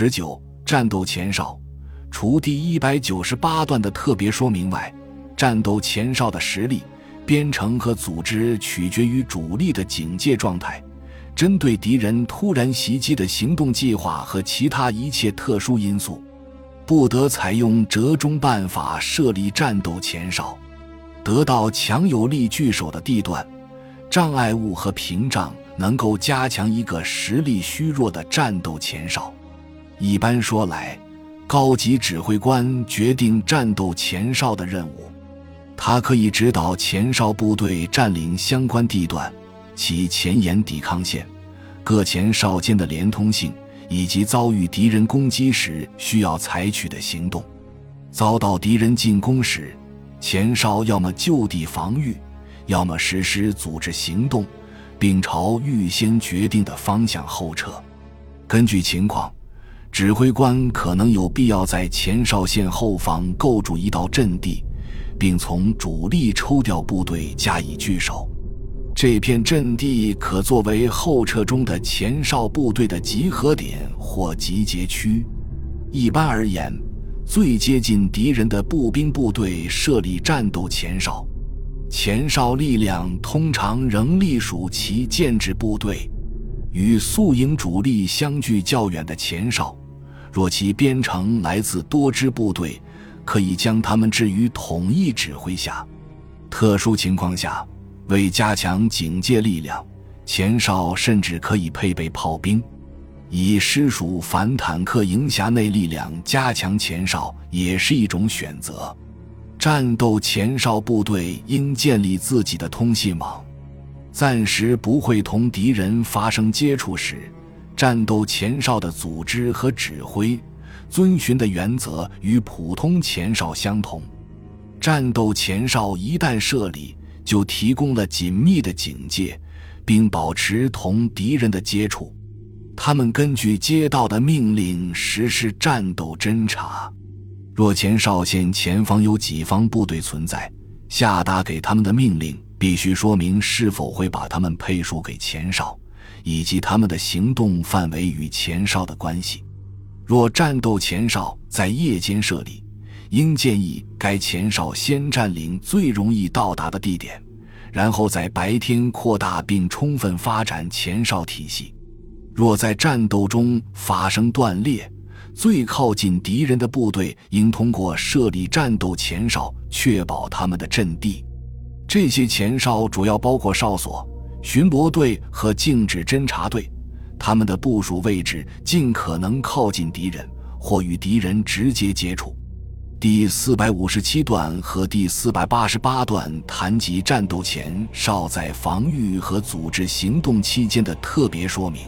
十九、战斗前哨，除第一百九十八段的特别说明外，战斗前哨的实力、编程和组织取决于主力的警戒状态。针对敌人突然袭击的行动计划和其他一切特殊因素，不得采用折中办法设立战斗前哨。得到强有力据守的地段、障碍物和屏障，能够加强一个实力虚弱的战斗前哨。一般说来，高级指挥官决定战斗前哨的任务，他可以指导前哨部队占领相关地段。其前沿抵抗线、各前哨间的连通性，以及遭遇敌人攻击时需要采取的行动。遭到敌人进攻时，前哨要么就地防御，要么实施组织行动，并朝预先决定的方向后撤。根据情况，指挥官可能有必要在前哨线后方构筑一道阵地，并从主力抽调部队加以据守。这片阵地可作为后撤中的前哨部队的集合点或集结区。一般而言，最接近敌人的步兵部队设立战斗前哨，前哨力量通常仍隶属其建制部队。与宿营主力相距较远的前哨，若其编程来自多支部队，可以将他们置于统一指挥下。特殊情况下。为加强警戒力量，前哨甚至可以配备炮兵。以师属反坦克营辖内力量加强前哨也是一种选择。战斗前哨部队应建立自己的通信网，暂时不会同敌人发生接触时，战斗前哨的组织和指挥遵循的原则与普通前哨相同。战斗前哨一旦设立，就提供了紧密的警戒，并保持同敌人的接触。他们根据接到的命令实施战斗侦察。若前哨线前方有己方部队存在，下达给他们的命令必须说明是否会把他们配属给前哨，以及他们的行动范围与前哨的关系。若战斗前哨在夜间设立，应建议该前哨先占领最容易到达的地点，然后在白天扩大并充分发展前哨体系。若在战斗中发生断裂，最靠近敌人的部队应通过设立战斗前哨确保他们的阵地。这些前哨主要包括哨所、巡逻队和静止侦察队，他们的部署位置尽可能靠近敌人或与敌人直接接触。第四百五十七段和第四百八十八段谈及战斗前哨在防御和组织行动期间的特别说明。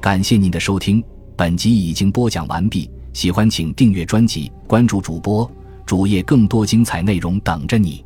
感谢您的收听，本集已经播讲完毕。喜欢请订阅专辑，关注主播主页，更多精彩内容等着你。